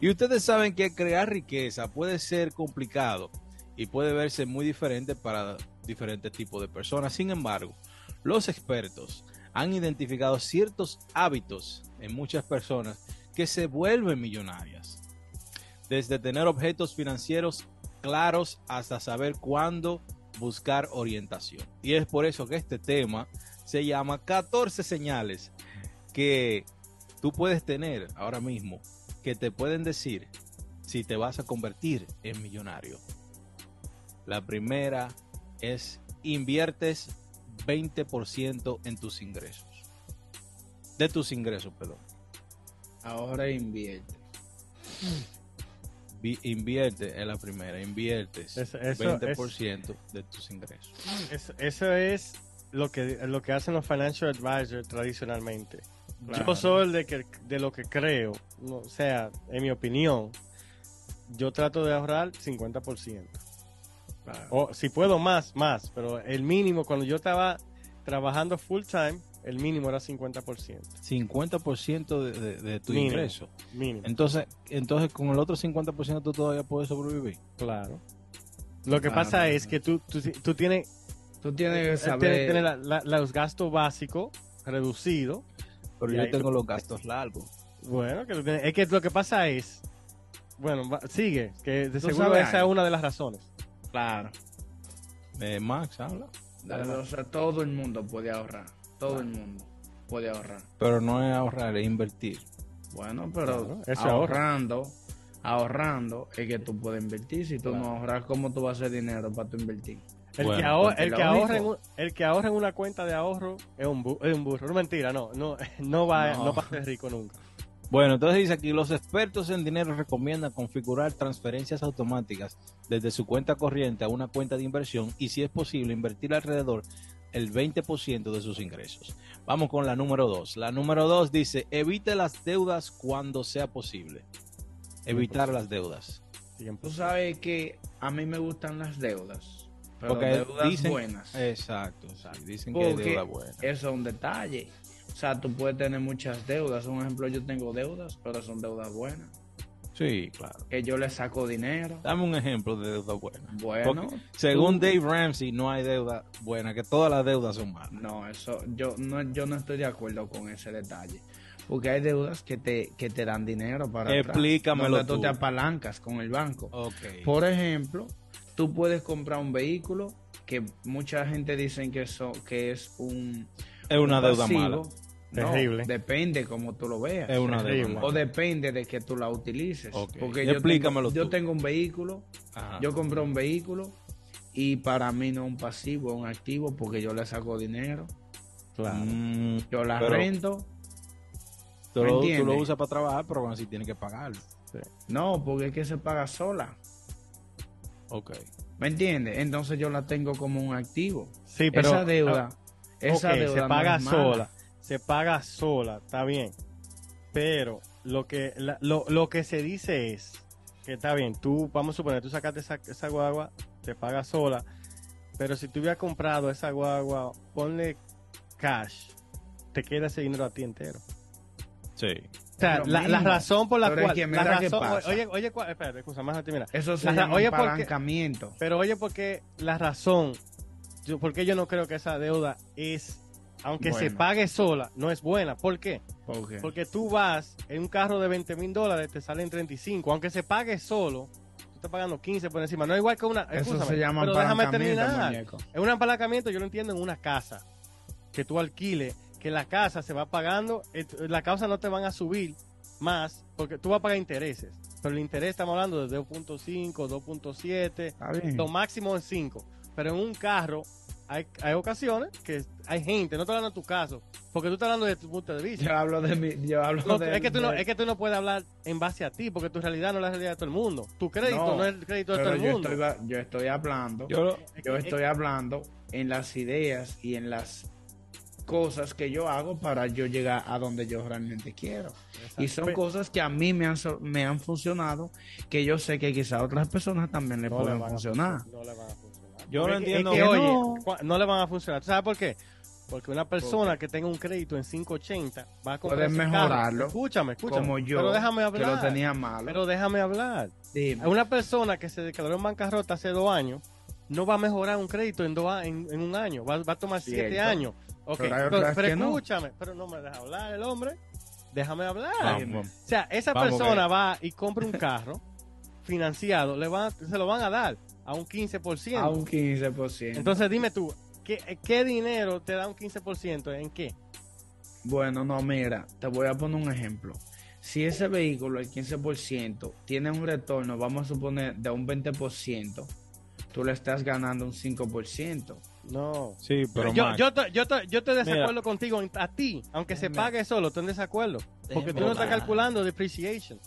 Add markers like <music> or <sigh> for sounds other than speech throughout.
Y ustedes saben que crear riqueza puede ser complicado y puede verse muy diferente para diferentes tipos de personas. Sin embargo, los expertos han identificado ciertos hábitos en muchas personas que se vuelven millonarias. Desde tener objetos financieros claros hasta saber cuándo buscar orientación. Y es por eso que este tema se llama 14 señales que tú puedes tener ahora mismo que te pueden decir si te vas a convertir en millonario. La primera es inviertes 20% en tus ingresos. De tus ingresos, perdón. Ahora invierte. Vi- Invierte en la primera, inviertes Eso- eso 20% de tus ingresos. Es- eso es lo que, lo que hacen los financial advisors tradicionalmente. Claro. Yo soy el de, que, de lo que creo, no, o sea, en mi opinión, yo trato de ahorrar 50%. Claro. O si puedo más, más, pero el mínimo, cuando yo estaba trabajando full time, el mínimo era 50%. 50% de, de- de tu Mínimo. ingreso. Mínimo. Entonces, entonces con el otro 50% tú todavía puedes sobrevivir. Claro. Lo que Claro, pasa claro. es que tú, tú, tú tienes, Tú tienes que tienes, saber. tienes la- la- los gastos básicos reducidos. Pero yo tengo los gastos largos. Bueno, que es que lo que pasa es, bueno, va- sigue, que de Tú seguro sabes esa es una de las razones. Claro. Eh, Max habla. O sea, todo el mundo puede ahorrar. Todo el mundo puede ahorrar. Pero no es ahorrar, es invertir. Bueno, pero Claro, eso ahorra. ahorrando, ahorrando es que tú puedes invertir. Si tú no ahorras, ¿cómo tú vas a hacer dinero para tú invertir? El, Bueno, que, ahor- el, que ahorra en único- un- el que ahorra en una cuenta de ahorro es un, bu- es un burro. No, mentira, no, no, <laughs> no va, No. no. va a ser rico nunca. Bueno, entonces dice aquí, los expertos en dinero recomiendan configurar transferencias automáticas desde su cuenta corriente a una cuenta de inversión y si es posible invertir alrededor el 20% de sus ingresos. Vamos con la número 2. La número 2 dice, evite las deudas cuando sea posible. Evitar las deudas. Tú sabes que a mí me gustan las deudas. Pero Porque deudas dicen- buenas. Exacto, sí, dicen que hay Porque deuda buena. eso es un detalle. O sea, tú puedes tener muchas deudas. Un ejemplo, yo tengo deudas, pero son deudas buenas. Sí, claro. Que yo le saco dinero. Dame un ejemplo de deuda buena. Bueno, Porque según tú- Dave Ramsey, no hay deuda buena, que todas las deudas son malas. No, eso yo no, yo no estoy de acuerdo con ese detalle. Porque hay deudas que te, que te dan dinero para atrás, Explícamelo donde tú tú. te apalancas con el banco. Ok. Por ejemplo, tú puedes comprar un vehículo que mucha gente dice que, eso, que es un es una un deuda pasivo. mala. No, Terrible. depende como tú lo veas. Es una deuda mala. O depende de que tú la utilices. Ok. Porque yo Explícamelo tengo, yo tú. tengo un vehículo, Ajá. yo compré un vehículo y para mí no es un pasivo, es un activo porque yo le saco dinero, Claro. Mm, yo la pero rento. tú, ¿me lo, tú lo usas para trabajar, pero aún así tienes que pagarlo. No, porque es que se paga sola. Ok. ¿Me entiendes? Entonces yo la tengo como un activo. Sí, pero esa deuda, ah, esa deuda se paga sola, se paga sola, está bien. Pero lo que la- lo, lo que se dice es que está bien, tú vamos a suponer, tú sacaste esa, esa guagua, se paga sola, pero si tú hubieras comprado esa guagua, ponle cash, te queda ese dinero a ti entero. Sí. Sea, la, la razón por la Pero es cual que la mira razón, pasa. oye, oye, espérate, excusa, más a ti, mira. Eso se La llama oye, ¿por qué? apalancamiento. Pero oye, porque la razón, yo, porque yo no creo que esa deuda es, aunque se Bueno. pague sola, no es buena. ¿Por qué? ¿Por qué? Porque tú vas en un carro de 20 mil dólares, te salen 35, aunque se pague solo, tú estás pagando 15 por encima. No es igual que una. Eso se llama Pero déjame apalancamiento, terminar. muñeco. Es un apalancamiento, yo lo entiendo en una casa que tú alquiles, que la casa se va pagando, la casa no te van a subir más, porque tú vas a pagar intereses. Pero el interés estamos hablando de 2.5, 2.7, Está bien. lo máximo es 5. Pero en un carro hay, hay ocasiones que hay gente, no estoy hablando de tu caso, porque tú estás hablando de tu punto de vista. Yo hablo de mi, yo hablo No, de, es, que tú no, de- es que tú no puedes hablar en base a ti, porque tu realidad no es la realidad de todo el mundo. Tu crédito no, No, es el crédito de todo el yo mundo. estoy, yo estoy hablando, yo estoy hablando en las ideas y en las cosas que yo hago para yo llegar a donde yo realmente quiero. Y son cosas que a mí me han, me han funcionado, que yo sé que quizá a otras personas también le no pueden funcionar. No le van a funcionar. Yo Porque no entiendo que, que oye, no. no le van a funcionar. ¿Tú sabes por qué? Porque una persona que tenga un crédito en 580 va a comprar Puedes ese carro. mejorarlo. Escúchame, escúchame. Como yo, Pero déjame que hablar. lo tenía malo. Pero déjame hablar. Dime. Una persona que se declaró en bancarrota hace dos años no va a mejorar un crédito en, dos, a- en, en un año. Va, va a tomar siete años. Ok, Pero no. escúchame. Pero no me deja hablar el hombre. Déjame hablar. Vamos. O sea, esa Vamos, persona va y compra un carro <laughs> financiado, le van, se lo van a dar a un 15%. A un 15%. Entonces dime tú, ¿qué, qué dinero te da un 15%? ¿En qué? Bueno, no, mira, te voy a poner un ejemplo. Si ese vehículo, el 15%, tiene un retorno, vamos a suponer, de un 20%, tú le estás ganando un 5%. No. Sí, pero yo, yo, te- yo, te- yo te desacuerdo Mira. contigo, a ti, aunque se pague solo, estoy en desacuerdo. Porque tú no estás calculando depreciation.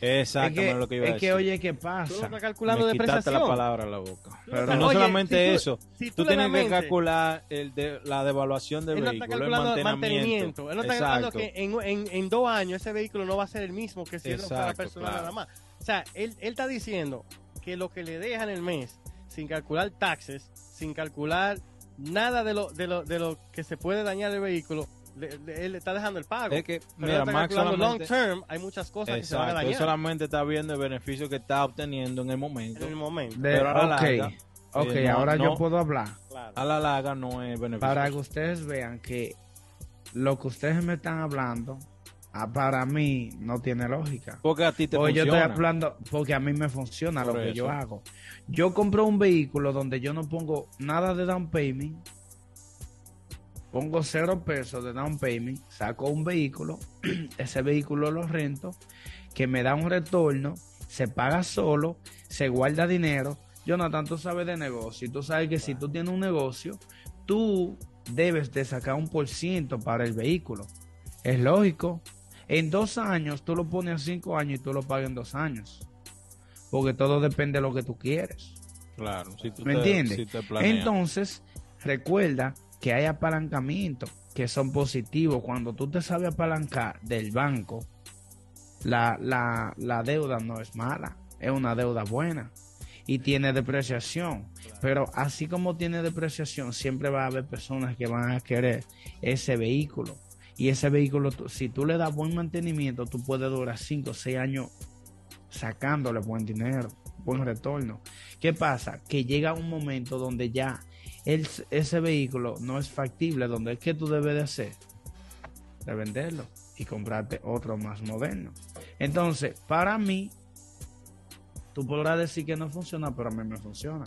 exactamente es que, lo que iba a es decir. que, oye, ¿qué Tú no pasa? estás calculando Me quitaste la palabra a la boca. Pero no oye, solamente si tú- eso, si Tú tienes que calcular el de, la devaluación del Él no vehículo, está el calculando el mantenimiento. mantenimiento. Él no está calculando Exacto. que en, en, en dos años ese vehículo no va a ser el mismo que si él no fuera Exacto, personal claro. nada más. O sea, él, él está diciendo que lo que le dejan el mes, sin calcular taxes, sin calcular nada de lo, de lo, de lo que se puede dañar el vehículo, le- le- él le está dejando el pago. Es que, mira, Max long solamente, term, hay muchas cosas que se van a exacto, él dañar solamente está viendo el beneficio que está obteniendo en el momento. en el momento. De- Pero a la ok, larga, ok, eh, no- ahora no- yo puedo hablar. Claro. A la larga no es beneficio. Para que ustedes vean que lo que ustedes me están hablando, ah, para mí no tiene lógica. Porque a ti te Porque yo funciona. estoy hablando, porque a mí me funciona Por lo que eso. yo hago. Yo compro un vehículo donde yo no pongo nada de down payment, pongo cero pesos de down payment, saco un vehículo, <clears throat> ese vehículo lo rento, que me da un retorno, se paga solo, se guarda dinero. Jonathan, tú sabes de negocio y tú sabes que si tú tienes un negocio, tú debes de sacar un por ciento para el vehículo. Es lógico. En dos años tú lo pones a cinco años y tú lo pagas en dos años. Porque todo depende de lo que tú quieres. Claro, si tú ¿Me te- entiendes? si te planeas. Entonces, recuerda que hay apalancamientos que son positivos. Cuando tú te sabes apalancar del banco, la, la, la deuda no es mala, es una deuda buena y tiene depreciación. Pero así como tiene depreciación, siempre va a haber personas que van a querer ese vehículo. Y ese vehículo, si tú le das buen mantenimiento, tú puedes durar 5 o 6 años sacándole buen dinero, buen retorno. ¿Qué pasa? Que llega un momento donde ya el- ese vehículo no es factible, donde es que tú debes de hacer, de venderlo y comprarte otro más moderno. Entonces, para mí, tú podrás decir que no funciona, pero a mí me funciona.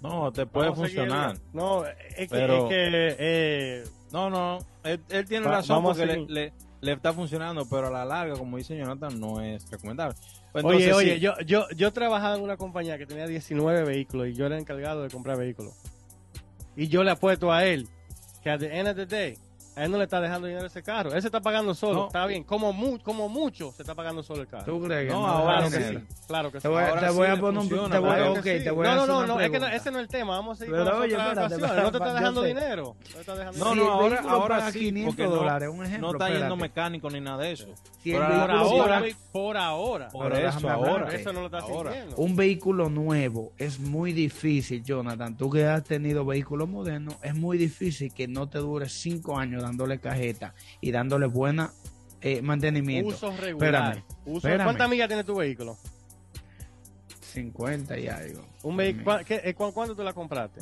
No, te puede funcionar. No, es que, Pero- es que, eh, No, no, él, él tiene Va- razón porque le, le- le está funcionando, pero a la larga, como dice Jonathan, no es recomendable. Pues oye, entonces, oye, sí, yo, yo, yo trabajaba en una compañía que tenía 19 vehículos y yo era encargado de comprar vehículos. Y yo le apuesto a él que at the end of the day, a él no le está dejando dinero ese carro. Él se está pagando solo, No. está bien. Como, mu- como mucho se está pagando solo el carro. ¿Tú crees que No, no? ahora Claro que sí. Claro que sí. Te voy, a- Ahora te sí voy a le poner un te voy a- Claro que ok, sí. te voy a no, no, no, es que no- ese no es el tema. Vamos a seguir Pero con oye, espérate. No te está dejando dinero. No te está dejando No, no, ahora, ahora sí, 500 porque no, dólares, un ejemplo, no está yendo mecánico ni nada de eso. Si Por ahora, por ahora. Por eso, ahora. Eso no lo está Ahora. sintiendo. Un vehículo nuevo es muy difícil, Jonathan. Tú que has tenido vehículos modernos, es muy difícil que no te dure cinco años dándole cajeta y dándole buena eh, mantenimiento. Uso regular. Espérame, Uso- espérame. ¿Cuántas millas tiene tu vehículo? 50 y algo. Un vehi- ¿cuá- qué- eh, cu- ¿Cuándo tú la compraste?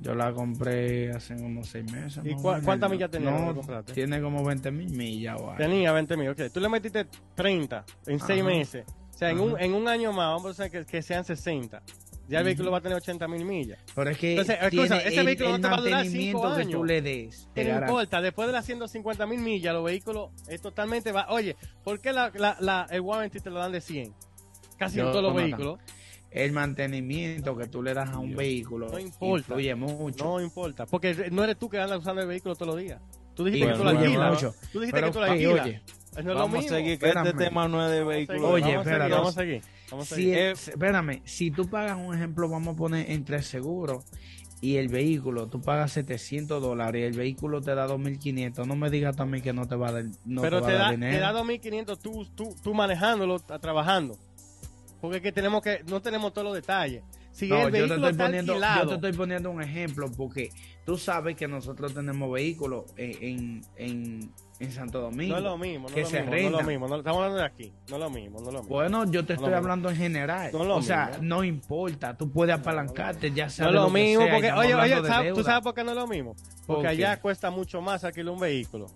Yo la compré hace unos seis meses. ¿Y cuántas millas tenía No, compraste? tiene como 20 mil millas. o algo. Tenía 20 mil. Ok, tú le metiste 30 en 6 Ajá. meses. O sea, en un, en un año más, vamos a decir que, que sean 60. Ya el vehículo va a tener 80 mil millas. Pero es que Entonces, escucha, ese el, vehículo no te va a durar mantenimiento cinco que años. tú le des. te no importa, después de las 150 mil millas, los vehículos es totalmente... Va Oye, ¿por qué la, la, la- el warranty te lo dan de 100? Casi en todos los vehículos. El mantenimiento que tú le das a un Dios. vehículo No importa. influye mucho. No importa, porque no eres tú que andas usando el vehículo todos los días. Tú dijiste que tú lo alquilas. Tú dijiste Pero, que tú lo oye, alquilas. oye, no es lo Vamos a mismo. seguir, que este tema no es de vehículos. Oye, vamos a seguir, espérate. Vamos a seguir. Vamos a si seguir. el- espérame, si tú pagas un ejemplo, vamos a poner entre seguro y el vehículo, tú pagas 700 dólares y el vehículo te da 2.500, no me digas también que no te va a dar, no Pero te va te a dar da, dinero. te da 2.500 tú, tú, tú manejándolo, trabajando. Porque es que tenemos que, no tenemos todos los detalles. Si No, el yo te, vehículo estoy está poniendo, yo te estoy poniendo un ejemplo porque tú sabes que nosotros tenemos vehículos en, en, en, en Santo Domingo. no es lo mismo, no que lo se mismo, no es lo rentan. mismo. no- estamos hablando de aquí, no es lo mismo, no es lo mismo. Bueno, yo te No estoy hablando en general. No lo o sea, mismo. no importa, tú puedes apalancarte, ya sea no es de lo mismo, sea, porque, oye, oye, de ¿sabes- ¿tú sabes por qué no es lo mismo? ¿Por Porque allá cuesta mucho más alquilar un vehículo.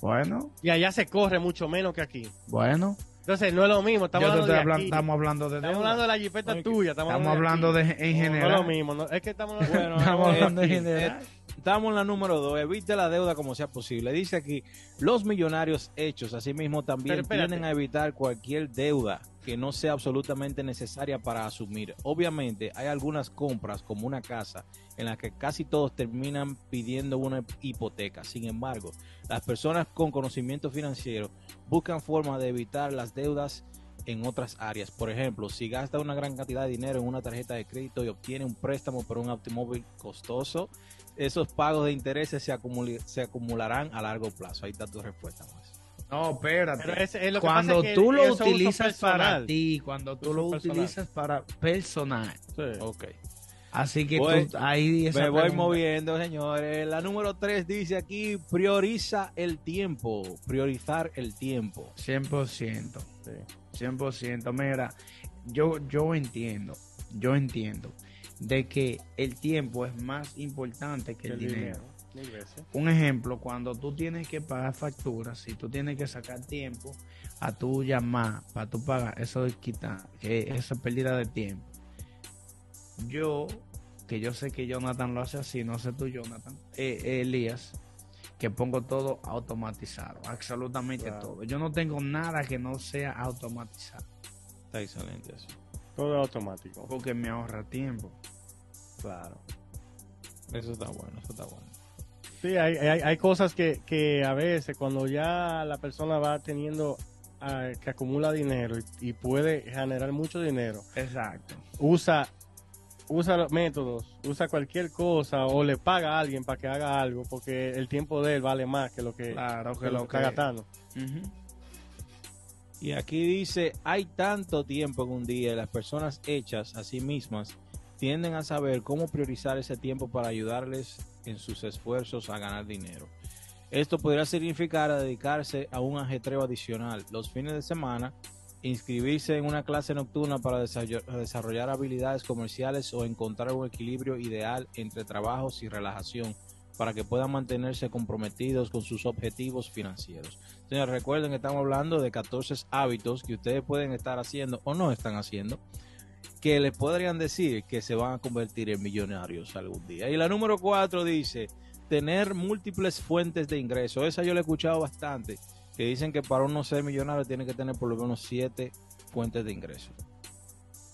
Bueno, Y allá se corre mucho menos que aquí. bueno. Entonces, no es lo mismo, estamos hablando de hablando, aquí. estamos hablando de Estamos hablando de la jipeta tuya. Estamos, Estamos hablando de, en aquí. No, no general. es lo mismo, no, es que estamos Bueno, Estamos eh, hablando en eh, general. Estamos en la número 2. Evite la deuda como sea posible. Dice aquí, los millonarios hechos, asimismo, también tienden a evitar cualquier deuda que no sea absolutamente necesaria para asumir. Obviamente, hay algunas compras, como una casa, en las que casi todos terminan pidiendo una hipoteca. Sin embargo, las personas con conocimiento financiero buscan formas de evitar las deudas en otras áreas. Por ejemplo, si gasta una gran cantidad de dinero en una tarjeta de crédito y obtiene un préstamo por un automóvil costoso, esos pagos de intereses se, se acumularán a largo plazo. Ahí está tu respuesta. Max. No, espérate. Pero ese- es lo que cuando pasa es que tú lo utilizas para ti, cuando tú Uso lo personal. utilizas para personal. Sí. Ok. Así que Voy- tú ahí Me voy pregunta- moviendo, señores. La número 3 dice aquí, prioriza el tiempo. Priorizar el tiempo. 100%. Sí. 100%. Mira, yo, yo entiendo, yo entiendo de que el tiempo es más importante que el, dinero. Un ejemplo, cuando tú tienes que pagar facturas, si tú tienes que sacar tiempo a tu llamar para tú pagar, eso es quitar, que eso es pérdida de tiempo. Yo, que yo sé que Jonathan lo hace así, no sé tú, Jonathan, eh, eh, Elías, que pongo todo automatizado, absolutamente todo. Yo no tengo nada que no sea automatizado, Está excelente eso. Todo es automático. porque me ahorra tiempo. Claro. Eso está bueno, eso está bueno. Sí, hay, hay, hay cosas que, que a veces cuando ya la persona va teniendo ah, que acumula dinero y, y puede generar mucho dinero, Exacto. usa usa los métodos, usa cualquier cosa o le paga a alguien para que haga algo porque el tiempo de él vale más que lo que, Claro que que lo que está que... gastando. Y aquí dice, hay tanto tiempo en un día y las personas hechas a sí mismas tienden a saber cómo priorizar ese tiempo para ayudarles en sus esfuerzos a ganar dinero. Esto podría significar dedicarse a un ajetreo adicional los fines de semana, inscribirse en una clase nocturna para desarroll- desarrollar habilidades comerciales o encontrar un equilibrio ideal entre trabajos y relajación para que puedan mantenerse comprometidos con sus objetivos financieros. Señores, recuerden que estamos hablando de 14 hábitos que ustedes pueden estar haciendo o no están haciendo, que les podrían decir que se van a convertir en millonarios algún día. Y la número 4 dice, tener múltiples fuentes de ingreso. Esa yo la he escuchado bastante, que dicen que para uno ser millonario tiene que tener por lo menos 7 fuentes de ingreso.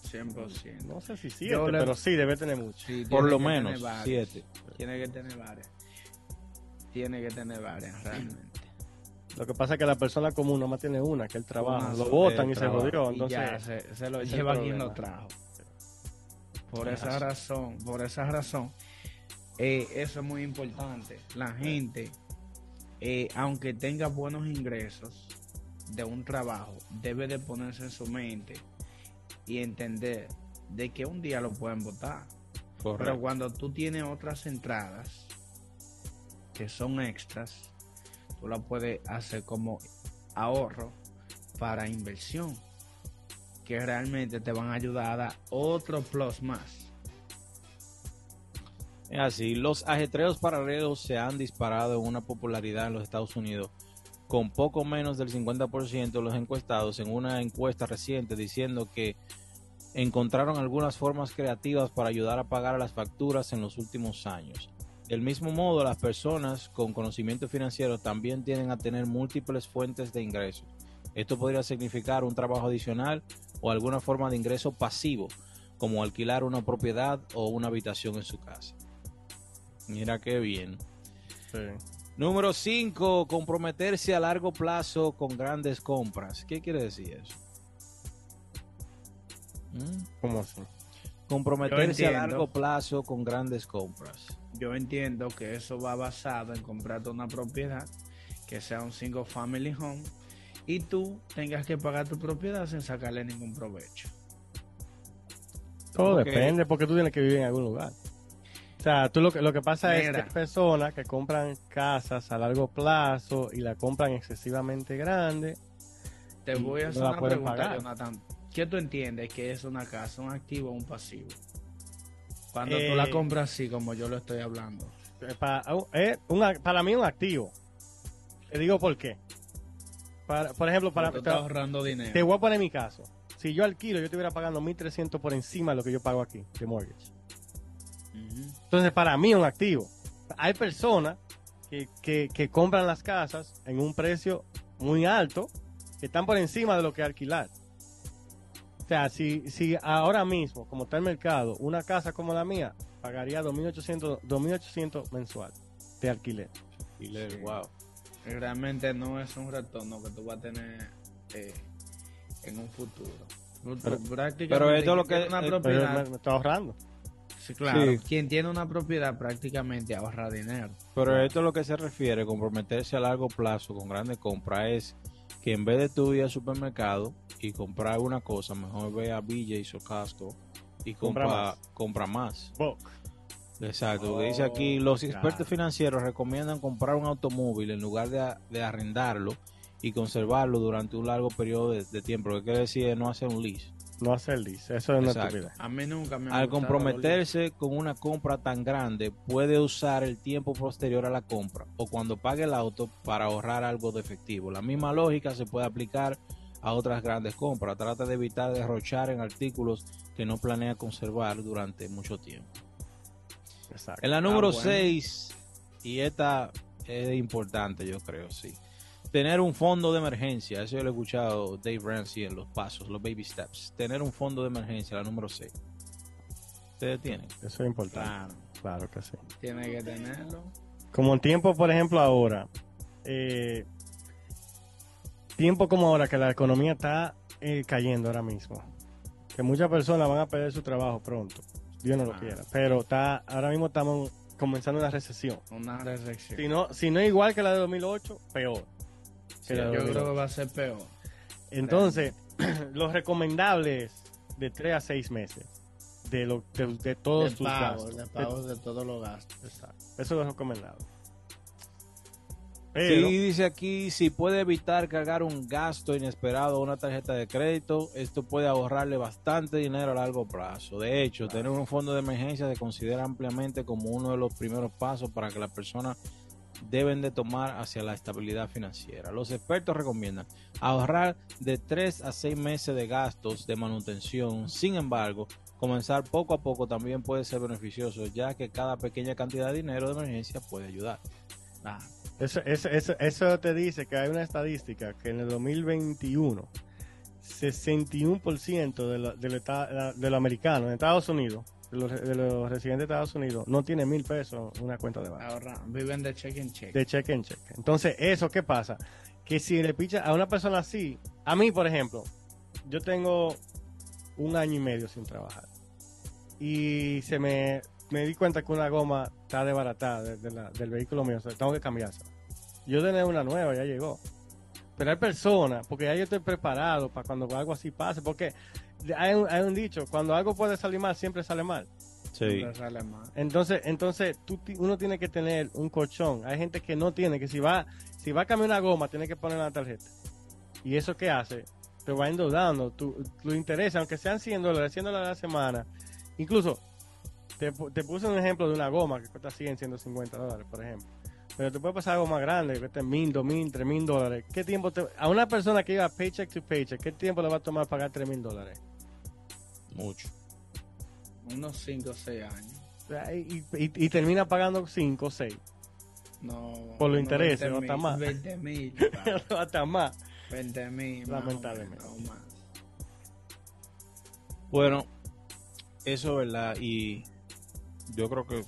100%. No sé si siete, Yo le- pero sí debe tener mucho. Sí, Por lo menos tener varias. 7. Tiene que tener varias. Tiene que tener varias, realmente. Lo que pasa es que la persona común nomás tiene una, que él trabaja. Una lo botan y se jodió. Entonces, ya, se, se lo lleva quien lo trajo. Por Es esa razón, por esa razón, eh, eso es muy importante. La gente, eh, aunque tenga buenos ingresos de un trabajo, debe de ponerse en su mente y entender de que un día lo pueden votar. Pero cuando tú tienes otras entradas que son extras, tú la puedes hacer como ahorro para inversión, que realmente te van a ayudar a dar otro plus más. Es así, los ajetreos paralelos se han disparado en una popularidad en los Estados Unidos, con poco menos del 50% de los encuestados en una encuesta reciente diciendo que encontraron algunas formas creativas para ayudar a pagar las facturas en los últimos años. Del mismo modo, las personas con conocimiento financiero también tienden a tener múltiples fuentes de ingresos. Esto podría significar un trabajo adicional o alguna forma de ingreso pasivo, como alquilar una propiedad o una habitación en su casa. Mira qué bien. sí. Número 5, comprometerse a largo plazo con grandes compras. ¿Qué quiere decir eso? ¿Mm? ¿Cómo así? Comprometerse a largo plazo con grandes compras. Yo entiendo que eso va basado en comprarte una propiedad que sea un single family home y tú tengas que pagar tu propiedad sin sacarle ningún provecho. Todo Porque- depende porque tú tienes que vivir en algún lugar. O sea, tú lo que, lo que pasa es que hay personas que compran casas a largo plazo y la compran excesivamente grande. Te voy a hacer una pregunta, pagar. Jonathan. ¿Qué tú entiendes que es una casa, un activo o un pasivo? Cuando Eh, tú la compras así, como yo lo estoy hablando. Eh, Para, es una- para mí es un activo. Te digo por qué. Para, por ejemplo, para, te, estás ahorrando dinero. te voy a poner mi caso. Si yo alquilo, yo estuviera pagando 1.300 por encima de lo que yo pago aquí de mortgage. Entonces, para mí es un activo. Hay personas que, que, que compran las casas en un precio muy alto, que están por encima de lo que alquilar. O sea, si, si ahora mismo, como está el mercado, una casa como la mía, pagaría 2.800 2.800 mensual de alquiler. Sí. wow. Realmente no es un retorno que tú vas a tener eh, en un futuro. Pero- Prácticamente, pero esto quien lo que- tiene una eh, Pero propiedad, me, me estoy ahorrando. sí, claro, Sí. quien tiene una propiedad prácticamente ahorra dinero. Pero esto es lo que se refiere, comprometerse a largo plazo con grandes compras, es que en vez de tú ir al supermercado y comprar una cosa, mejor ve a BJ's o Costco y Compra compra, más. compra más. Bulk. Exacto, Oh, dice aquí, los claro. expertos financieros recomiendan comprar un automóvil en lugar de, de arrendarlo y conservarlo durante un largo periodo de, de tiempo, lo que quiere decir es no hacer un lease. No hacer lease. Eso es una estupidez. A mí nunca me ha Al comprometerse con una compra tan grande, puede usar el tiempo posterior a la compra o cuando pague el auto para ahorrar algo de efectivo. La misma lógica se puede aplicar a otras grandes compras. Trata de evitar derrochar en artículos que no planea conservar durante mucho tiempo. Exacto. En la número Ah, bueno. 6, y esta es importante, yo creo, sí. Tener un fondo de emergencia, eso yo lo he escuchado Dave Ramsey en los pasos, los baby steps. Tener un fondo de emergencia, la número 6. Ustedes tienen. Eso es importante. Claro, Claro que sí. tiene que tenerlo. Como en tiempo, por ejemplo, ahora. eh, tiempo como ahora que la economía está eh, cayendo ahora mismo. Que muchas personas van a perder su trabajo pronto. Dios no lo Ah. quiera. Pero está, ahora mismo estamos comenzando una recesión. Una recepción. Si no, si no es igual que la de 2008, peor. Sí, la Yo 2008. creo que va a ser peor. Entonces, <clears throat> lo recomendable es de 3 a 6 meses de, lo, de, de todos de tus pago, gastos. de pago de todos los gastos. Exacto. Eso es recomendable. Sí, Pero, dice aquí, si puede evitar cargar un gasto inesperado a una tarjeta de crédito, esto puede ahorrarle bastante dinero a largo plazo. De hecho, tener un fondo de emergencia se considera ampliamente como uno de los primeros pasos para que las personas deben de tomar hacia la estabilidad financiera. Los expertos recomiendan ahorrar de 3 a 6 meses de gastos de manutención. Sin embargo, comenzar poco a poco también puede ser beneficioso, ya que cada pequeña cantidad de dinero de emergencia puede ayudar. Ah, Eso, te dice que hay una estadística que en el 2021 61% de, lo- de los americanos en Estados Unidos, de los, de los residentes de Estados Unidos, no tienen mil pesos en una cuenta de banco. ahorra, viven de cheque en cheque. De cheque en cheque. Entonces, ¿eso qué pasa? Que si le picha a una persona así, a mí, por ejemplo, yo tengo un año y medio sin trabajar. Y se me, me di cuenta que una goma está desbaratada de- de la- del vehículo mío. O sea, tengo que cambiarse. Yo tenía una nueva, ya llegó. Pero hay personas, porque ya yo estoy preparado para cuando algo así pase. Porque hay un, hay un dicho, cuando algo puede salir mal, siempre sale mal. Siempre sale mal. Entonces, entonces tú, ti- uno tiene que tener un colchón. Hay gente que no tiene, que si va, si va a cambiar una goma, tiene que poner la tarjeta. ¿Y eso qué hace? Te va endeudando. Tu, tu interés, aunque sean 100 dólares, 100 dólares a la semana. Incluso, te puse un ejemplo de una goma que cuesta 100, 150 dólares, por ejemplo. Pero te puede pasar algo más grande, que cueste mil, dos mil, tres mil dólares. ¿Qué tiempo te, a una persona que iba paycheck to paycheck, qué tiempo le va a tomar pagar tres mil dólares? Mucho. Unos 5 o 6 años. O sea, Y, y- y termina pagando 5 o 6. No, Por los intereses, 20 no está mil, mal. 20 mil. <laughs> Hasta más. 20 mil. Lamentablemente. O más. Bueno, eso es verdad y yo creo que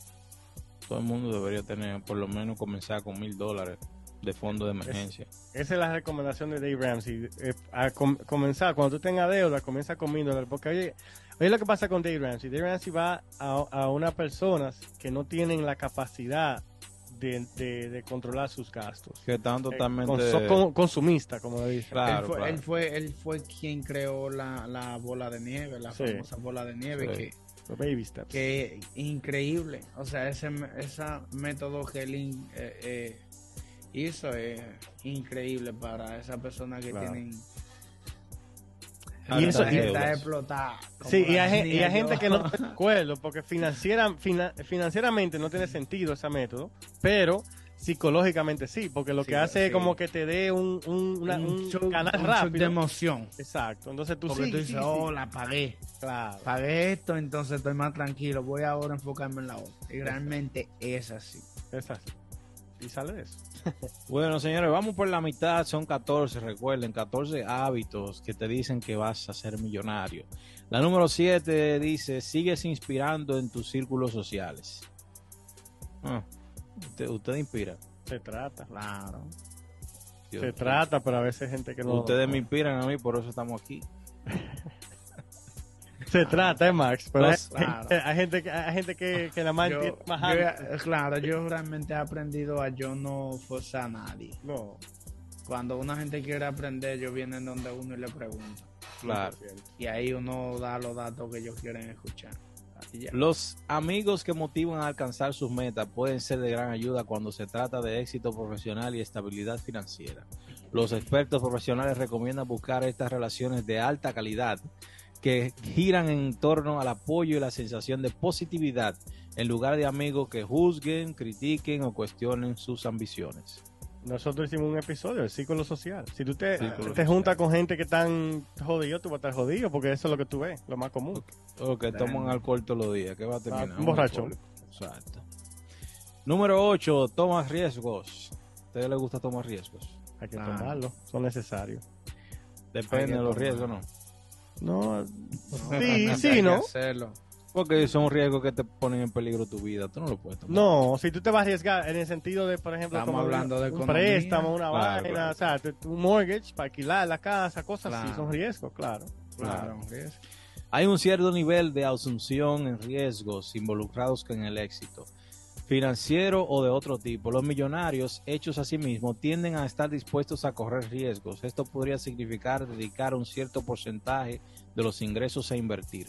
todo el mundo debería tener, por lo menos comenzar con mil dólares de fondo de emergencia. Esa es la recomendación de Dave Ramsey. eh, a com- comenzar, cuando tú tengas deuda, comienza con mil dólares. Porque oye, oye lo que pasa con Dave Ramsey. Dave Ramsey va a, a unas personas que no tienen la capacidad de, de- de controlar sus gastos. Que están Eh, totalmente... con- consumista, como le dicen. Claro, él, fue, claro. él fue él fue quien creó la, la bola de nieve, la Sí. famosa bola de nieve Sí. que Los baby steps. que increíble. O sea, ese esa método que él in- eh, eh, hizo es increíble para esas personas que Claro. tienen Y eso- y- está explotada. Sí, y hay, y gente que no <laughs> está de acuerdo, porque financiera, fina- financieramente no tiene sentido ese método, pero psicológicamente sí, porque lo Sí, que hace es como que te dé un, un, una- un shock- canal un rápido. de emoción. Exacto, entonces tú Porque sí, tú dices, sí, sí. oh, la pagué. Claro. Pagué esto, entonces estoy más tranquilo. Voy ahora a enfocarme en la otra. Y realmente es así. Es así. Y sale de eso. <laughs> Bueno, señores, vamos por la mitad, son 14, recuerden, 14 hábitos que te dicen que vas a ser millonario. La número 7 dice, sigues inspirando en tus círculos sociales. Ah, usted, usted inspira. Se trata. Claro. Dios Se trata, pero a veces hay gente que no. Ustedes me inspiran a mí, por eso estamos aquí. <laughs> Se trata, eh, Max. Pero hay, claro. <laughs> hay gente que, hay gente que, que la más Yo- más yo claro, yo realmente he aprendido a yo no forzar a nadie. No, Cuando una gente quiere aprender, yo vienen donde uno y le pregunto. Claro. 100%. Y ahí uno da los datos que ellos quieren escuchar. Los amigos que motivan a alcanzar sus metas pueden ser de gran ayuda cuando se trata de éxito profesional y estabilidad financiera. Los expertos profesionales recomiendan buscar estas relaciones de alta calidad que giran en torno al apoyo y la sensación de positividad en lugar de amigos que juzguen, critiquen o cuestionen sus ambiciones. Nosotros hicimos un episodio del círculo social. Si tú te, Círculo te juntas con gente que están jodidos, tú vas a estar jodido porque eso es lo que tú ves, lo más común. O que Bueno. toman alcohol todos los días, que va a terminar. un borracho. Exacto. Número 8, toma riesgos. ¿A ustedes les gusta tomar riesgos? Hay que Ah. tomarlo, son necesarios. Depende de los tomar. riesgos, ¿no? No, <laughs> No, sí, hay sí, que ¿no? hacerlo. Porque son riesgos que te ponen en peligro tu vida. Tú no lo puedes tomar. No, si tú te vas a arriesgar en el sentido de, por ejemplo, Estamos como hablando un, de un economía. préstamo, una Claro, vaina, claro. o sea, un mortgage para alquilar la casa, cosas así, son riesgos, claro. Claro, riesgo. Hay un cierto nivel de asunción en riesgos involucrados con el éxito, financiero o de otro tipo. Los millonarios, hechos a sí mismos, tienden a estar dispuestos a correr riesgos. Esto podría significar dedicar un cierto porcentaje de los ingresos a invertir,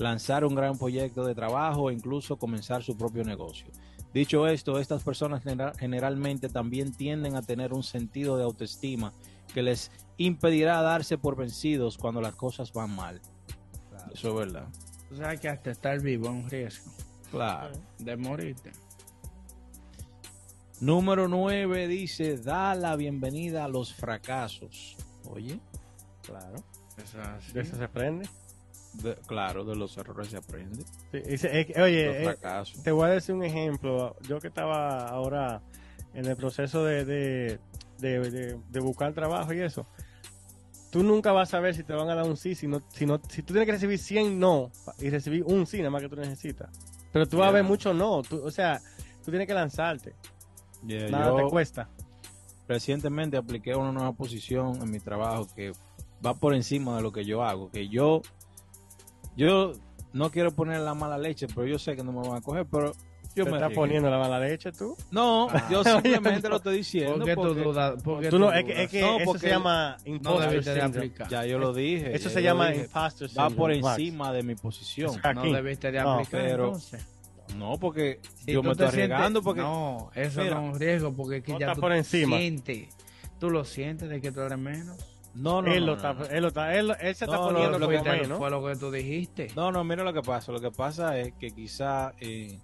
lanzar un gran proyecto de trabajo o incluso comenzar su propio negocio. Dicho esto, estas personas genera- generalmente también tienden a tener un sentido de autoestima que les impedirá darse por vencidos cuando las cosas van mal. Eso es verdad. O sea que hasta estar vivo es un riesgo Claro. de morirte. Número 9 dice, da la bienvenida a los fracasos. Oye, Claro. Eso. De eso se aprende. De- claro, de los errores se aprende. Sí, oye, eh, te voy a decir un ejemplo. Yo que estaba ahora en el proceso de, de, de- buscar trabajo y eso. Tú nunca vas a saber si te van a dar un sí, si, no, si, no, si tú tienes que recibir 100 no y recibir un sí, nada más que tú necesitas. Pero tú vas a ver mucho no. Tú- o sea, tú tienes que lanzarte. Yeah, Nada yo te cuesta. recientemente apliqué una nueva posición en mi trabajo que va por encima de lo que yo hago. Que yo, yo no quiero poner la mala leche, pero yo sé que no me van a coger, pero yo ¿Te me estás poniendo la mala leche tú? No, yo <laughs> simplemente no. lo estoy diciendo. ¿Por qué tú dudas? ¿Por qué Tú no, es que, es que No, eso porque se llama no imposter syndrome. Ya yo lo dije. Eso se llama imposter Va por encima de mi posición. No debiste de No, aplicar pero- entonces. No, porque Si yo me estoy arriesgando porque No, eso Mira. no es un riesgo porque es que No ya tú por encima. sientes. Tú lo sientes de que tú eres menos. No, no, él, no, lo no, está, no. él, lo está, él, él se está No, poniendo lo que. Fue lo que tú dijiste. No, no, mira lo que pasa. Lo que pasa es que quizá, eh,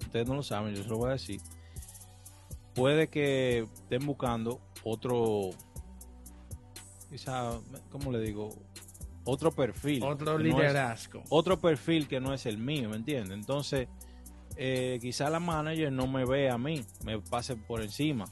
ustedes no lo saben, yo se lo voy a decir. Puede que estén buscando otro, quizá, ¿cómo le digo? Otro perfil. Otro que no es- liderazgo. otro perfil que no es el mío, ¿me entiendes? Entonces, eh, quizá la manager no me ve a mí, me pase por encima.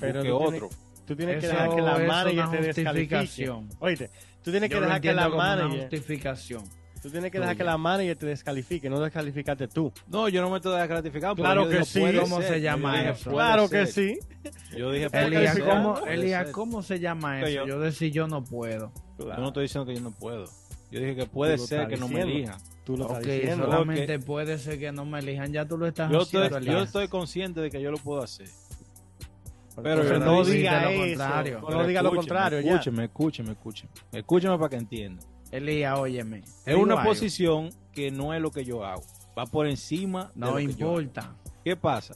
Pero busque tú tienes- otro. Tú tienes que dejar que la manager te descalifique. Oíste, tú tienes que Yo dejar que la manager, justificación. tú tienes que dejar que la manager te descalifique, no descalificarte tú. No, yo no me estoy pero Claro yo que digo, sí. ¿Cómo ser. se Yo llama dije, eso? Claro que sí. Yo dije, Elías, ¿cómo. ¿cómo se llama eso? yo- Yo decir yo no puedo. Yo no estoy diciendo que yo no puedo. Yo dije que puede ser que no me elijan. Tú lo Ok, estás diciendo. solamente puede ser que no me elijan. Ya tú lo estás Yo estoy, haciendo. yo Elías. estoy consciente de que yo lo puedo hacer. Pero, no no diga lo eso. contrario. No diga lo contrario. Escúcheme, escúcheme, escúcheme. Escúcheme para que entienda. Elías, óyeme. Es una algo. posición que no es lo que yo hago. Va por encima de No lo que yo hago. importa. ¿Qué pasa?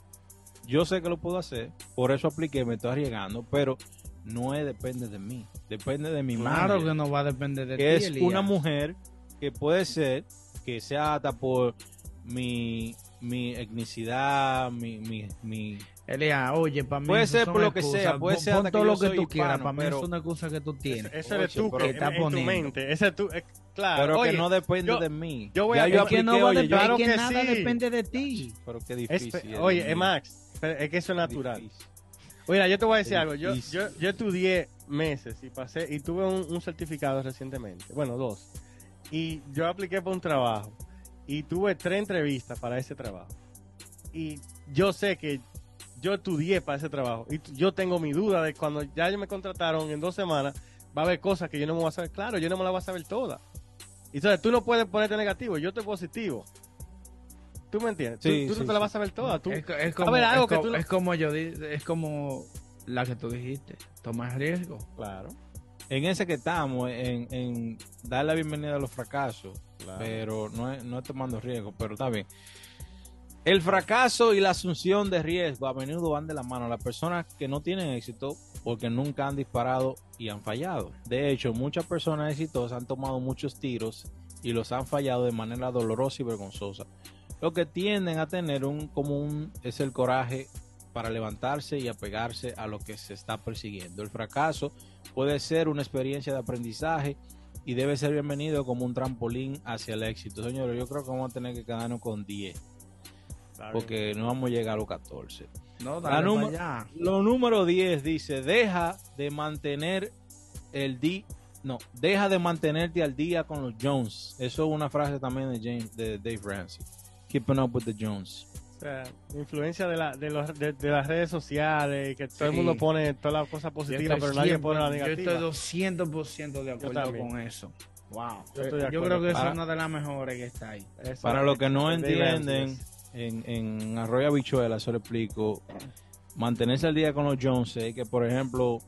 Yo sé que lo puedo hacer, por eso apliqué, me estoy arriesgando, pero no es depende de mí, depende de mi Claro manager, que no va a depender de que ti. es Elías. una mujer que puede ser que sea hasta por mi mi etnicidad, mi, mi, mi Elías, oye, para mí. Puede ser por lo que sea, puede Pon- ser pon todo que lo que tú quieras. Para mí pero- es una excusa que tú tienes. Ese eres tú que, que estás en tu poniendo. mente. Ese es tú. claro. pero oye, que no depende yo- de mí. yo voy Ya a- yo que no apliqué, va a oye, yo- depender, claro que, que nada sí. depende de ti. pero qué difícil. es, oye, Max, es que eso es natural. difícil. Mira, yo te voy a decir Es algo. Yo, yo, yo estudié meses y pasé y tuve un, un certificado recientemente. Bueno, dos. Y yo apliqué por un trabajo y tuve tres entrevistas para ese trabajo. Y yo sé que yo estudié para ese trabajo y yo tengo mi duda de cuando ya ellos me contrataron en dos semanas, va a haber cosas que yo no me voy a saber. Claro, yo no me las voy a saber todas. Y entonces tú no puedes ponerte negativo, yo estoy positivo. ¿Tú me entiendes? Tú- Sí, tú, sí, no te sí. vas a saber todas. Tú, Es, a como, ver, algo es que co- tú no- es como yo es como la que tú dijiste. Toma riesgo. Claro. En ese que estamos, en, en dar la bienvenida a los fracasos, claro. pero no es, no es tomando riesgo, pero está bien. El fracaso y la asunción de riesgo a menudo van de la mano. Las personas que no tienen éxito porque nunca han disparado y han fallado. De hecho, muchas personas exitosas han tomado muchos tiros y los han fallado de manera dolorosa y vergonzosa. Lo que tienden a tener un común es el coraje para levantarse y apegarse a lo que se está persiguiendo. El fracaso puede ser una experiencia de aprendizaje y debe ser bienvenido como un trampolín hacia el éxito. Señores, yo creo que vamos a tener que quedarnos con 10 Está bien. Porque no vamos a llegar a los 14. No, dale número- para allá. Lo número 10 dice, deja de mantener el di no, deja de mantenerte al día con los Jones. Eso es una frase también de James de Dave Ramsey. Keeping up with the Jones. O sea, influencia de, la, de, los, de, de las redes sociales, que todo el mundo pone todas las cosas Yo positivas, pero nadie 100 pone la Yo negativa. estoy 200% de acuerdo con eso. Wow. Yo estoy de Yo creo que con- es Ah. una de las mejores que está ahí. Eso Para es- los que no entienden, Ramsey. En, en Arroyo Habichuela, se lo explico. Mantenerse al día con los Jones es que, por ejemplo,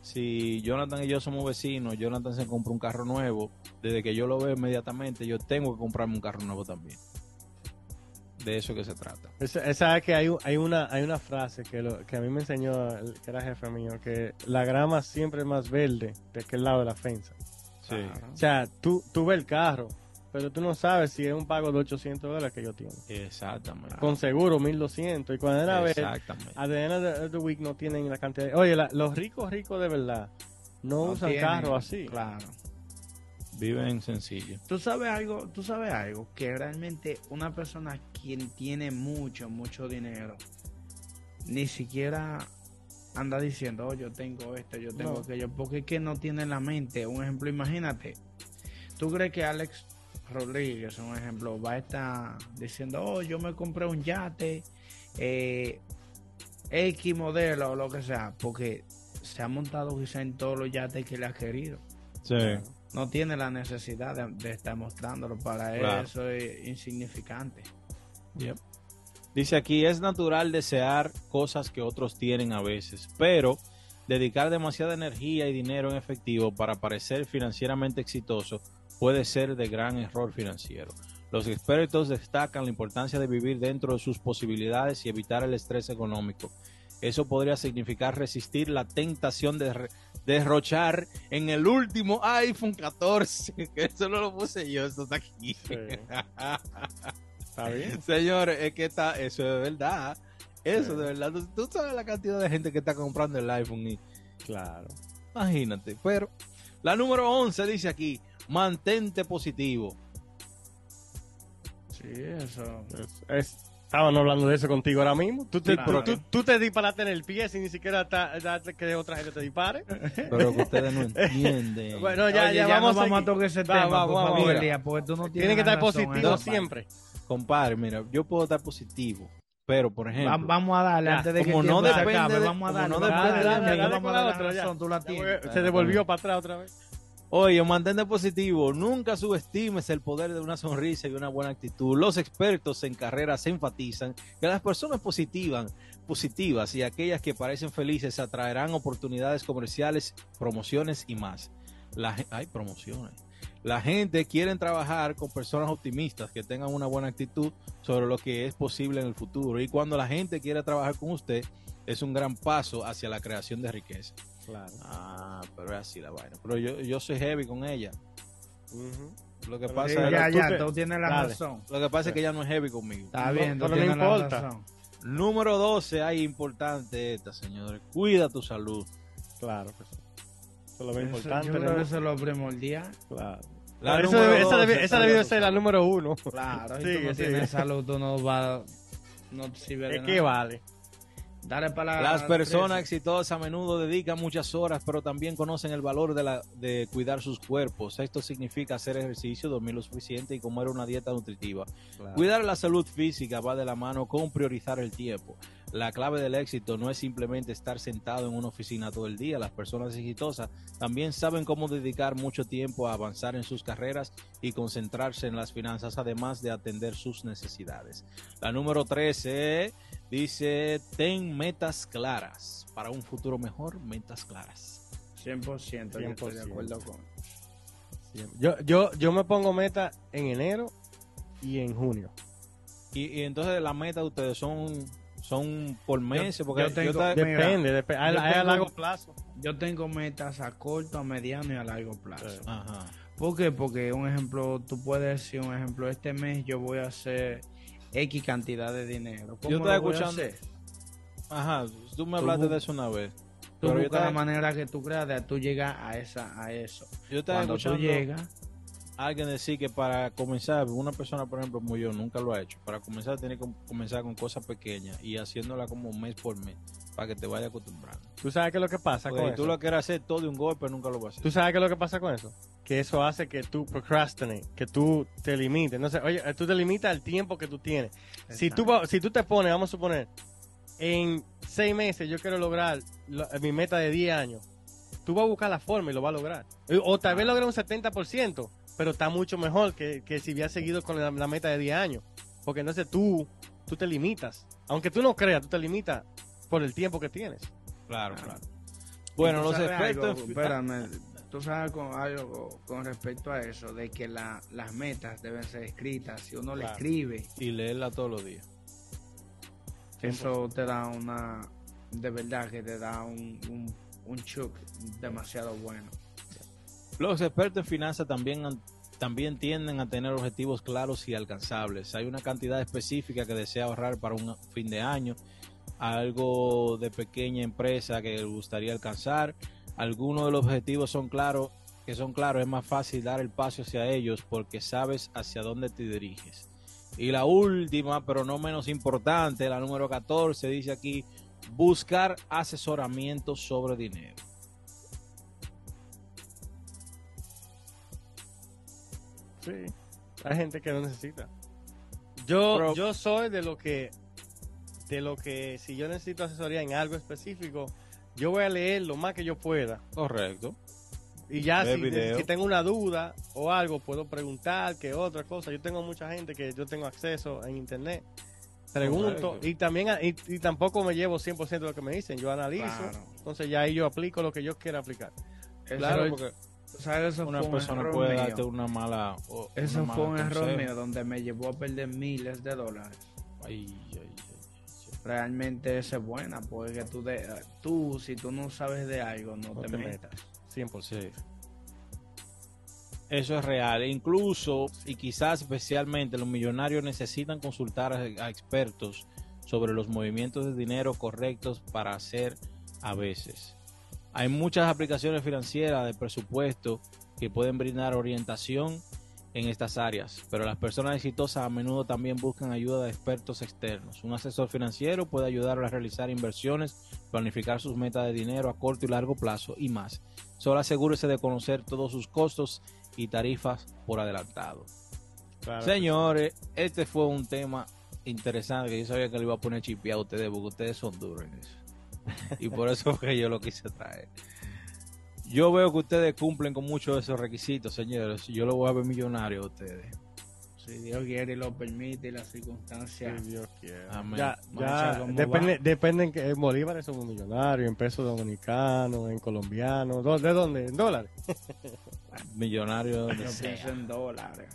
si Jonathan y yo somos vecinos, Jonathan se compra un carro nuevo, desde que yo lo veo inmediatamente, yo tengo que comprarme un carro nuevo también. De eso que se trata. Esa- esa es que hay, hay, una, hay una frase que, lo, que a mí me enseñó, el que era jefe mío, que la grama siempre es más verde de aquel lado de la fensa. Sí. O sea, tú, tú ves el carro, pero tú no sabes si es un pago de 800 dólares que yo tengo. Exactamente. Con seguro 1200. Y cuando era Exactamente. a the end of the, week no tienen la cantidad. Oye, la- los ricos, ricos de verdad, no, No usan tienen- carros así. Claro. Viven sencillo. Tú sabes algo, tú sabes algo, que realmente una persona quien tiene mucho, mucho dinero, ni siquiera anda diciendo, oh, yo tengo esto, yo tengo No. aquello, porque es que no tiene en la mente. Un ejemplo, imagínate, ¿tú crees que Alex Rodríguez, un ejemplo, va a estar diciendo, oh, yo me compré un yate, eh, X modelo o lo que sea, porque se ha montado quizá en todos los yates que le ha querido? Sí. no tiene la necesidad de, de estar mostrándolo. Para él Claro. eso es insignificante. Yep. Dice aquí, es natural desear cosas que otros tienen a veces, pero dedicar demasiada energía y dinero en efectivo para parecer financieramente exitoso puede ser de gran error financiero. Los expertos destacan la importancia de vivir dentro de sus posibilidades y evitar el estrés económico. Eso podría significar resistir la tentación de derrochar en el último iPhone 14, <laughs> que eso no lo puse yo, eso está aquí. Sí. <laughs> Está bien. Señores, es que está, eso es de verdad. Eso de verdad. Tú sabes la cantidad de gente que está comprando el iPhone y Claro. imagínate. Pero la número 11 dice aquí, mantente positivo. Sí, eso. Es- es- Estaban hablando de eso contigo ahora mismo. Tú te, Claro. tú, tú- tú te disparaste en el pie sin ni siquiera ta- darte que otra gente te dispare. <laughs> Pero que ustedes no entienden. <laughs> Bueno, ya, Oye, ya, no vamos, vamos a tocar ese Va, tema, va, por vamos, favor, porque tú no tienes Tiene que estar razón positivo siempre. Compadre, mira, yo puedo estar positivo, pero por Va- ejemplo, vamos a darle antes de que como el no tiempo se depende acabe, de- vamos a darle. no depende dale ya. razón, Oye, mantente positivo. Nunca subestimes el poder de una sonrisa y una buena actitud. Los expertos en carreras enfatizan que las personas positivas, positivas y aquellas que parecen felices atraerán oportunidades comerciales, promociones y más. La, hay promociones. La gente quiere trabajar con personas optimistas que tengan una buena actitud sobre lo que es posible en el futuro. Y cuando la gente quiere trabajar con usted, es un gran paso hacia la creación de riqueza. Claro. Ah, pero es así la vaina. Pero yo, yo soy heavy con ella. Lo que Pero pasa Sí, es, ya, tú ya, te- tú tienes la dale. razón. lo que pasa es que ella no es heavy conmigo. Está No, bien, tú pero no tienes la importa. razón. Número 12, ay, importante esta, señores. Cuida tu salud. Claro que sí. Eso es lo más Eso- importante. yo creo que ¿no? eso es lo primordial. Claro. La Eso debe- esa, 12, debe- esa debió ser la número uno. Claro, si Sigue, tú no sigue. tienes salud, tú no vas, no te sirve de ¿De nada. qué vale? Dale para la Las personas exitosas a menudo dedican muchas horas, pero también conocen el valor de, la, de cuidar sus cuerpos. Esto significa hacer ejercicio, dormir lo suficiente y comer una dieta nutritiva. Cuidar la salud física va de la mano con priorizar el tiempo. La clave del éxito no es simplemente estar sentado en una oficina todo el día. Las personas exitosas también saben cómo dedicar mucho tiempo a avanzar en sus carreras y concentrarse en las finanzas, además de atender sus necesidades. La número 13 dice, ten metas claras. Para un futuro mejor, metas claras. 100%, yo estoy de 100%. acuerdo con Yo, yo, yo me pongo meta en enero y en junio. Y, y entonces las metas de ustedes son, son por meses, porque yo tengo- Depende, depende. A, yo a- a tengo- largo plazo. Yo tengo metas a corto, a mediano y a largo plazo. Ajá. ¿Por qué? Porque un ejemplo, tú puedes decir un ejemplo, este mes yo voy a hacer X cantidad de dinero. ¿Cómo Yo estaba escuchando-? Ajá, tú me Tú hablaste bu- de eso una vez. Tú Pero yo buscas la estaba, manera que tú creas de tú llegar a esa a eso. yo estaba Cuando tú escuchando llegas, a alguien decir que para comenzar, una persona, por ejemplo, como yo, nunca lo ha hecho. Para comenzar, tiene que comenzar con cosas pequeñas y haciéndola como mes por mes para que te vaya acostumbrando. ¿Tú sabes qué es lo que pasa Porque con si tú eso? lo quieres hacer todo de un golpe, nunca lo vas a hacer. ¿Tú sabes qué es lo que pasa con eso? Que eso hace que tú procrastinate, que tú te limites. No sé, oye, tú te limitas el tiempo que tú tienes. Si tú, si tú te pones, vamos a suponer, en seis meses yo quiero lograr lo- mi meta de 10 años, tú vas a buscar la forma y lo vas a lograr. O tal vez lograr un 70%, pero está mucho mejor que, que si hubieras seguido con la, la meta de 10 años. Porque entonces tú, tú te limitas. Aunque tú no creas, tú te limitas por el tiempo que tienes. Claro, claro. Bueno, ¿Y tú los expertos... algo? en- espérame, tú sabes con algo con respecto a eso, de que la- las metas deben ser escritas. Si uno le Claro. escribe, Y leerla todos los días. eso te da una, de verdad que te da un, un, un shock demasiado bueno. Los expertos en finanzas también, también tienden a tener objetivos claros y alcanzables. Hay una cantidad específica que desea ahorrar para un fin de año, algo de pequeña empresa que le gustaría alcanzar. Algunos de los objetivos son claros, que son claros, es más fácil dar el paso hacia ellos porque sabes hacia dónde te diriges. Y la última, pero no menos importante, la número 14, dice aquí, buscar asesoramiento sobre dinero. Sí. Hay gente que no necesita. Yo, Pero- yo soy de lo que, de lo que si yo necesito asesoría en algo específico, yo voy a leer lo más que yo pueda. Correcto. Y ya si, tengo una duda o algo, puedo preguntar que otra cosa. Yo tengo mucha gente que yo tengo acceso en internet. Pregunto Correcto. y también y, y tampoco me llevo 100% de lo que me dicen. Yo analizo. Claro. Entonces ya ahí yo aplico lo que yo quiera aplicar. Claro, porque ¿sabes? Eso una fue persona puede mío. darte una mala. Eso una fue mala un error mío donde me llevó a perder miles de dólares. Ay, ay, ay, ay. Realmente eso es buena, porque tú, de, tú si tú no sabes de algo, no, No te, te metas. 100%. Sí. Eso es real. E Incluso, y quizás especialmente, los millonarios necesitan consultar a, a expertos sobre los movimientos de dinero correctos para hacer a veces. Hay muchas aplicaciones financieras de presupuesto que pueden brindar orientación en estas áreas, pero las personas exitosas a menudo también buscan ayuda de expertos externos. Un asesor financiero puede ayudarlos a realizar inversiones, planificar sus metas de dinero a corto y largo plazo y más. Solo asegúrese de conocer todos sus costos y tarifas por adelantado. Claro. Señores, este fue un tema interesante que yo sabía que le iba a poner chipeado a ustedes porque ustedes son duros en eso. <laughs> Y por eso fue que yo lo quise traer. Yo veo que ustedes cumplen con muchos de esos requisitos, señores. Yo lo voy a ver millonario a ustedes. Si Dios quiere y lo permite y las circunstancias. Si Dios quiere. Amén. Ya, ya depende, depende en, que, en bolívares somos millonarios, en pesos dominicanos, en colombianos. ¿Dó- ¿De dónde? ¿En dólares? Millonario donde Yo sea. pienso en dólares.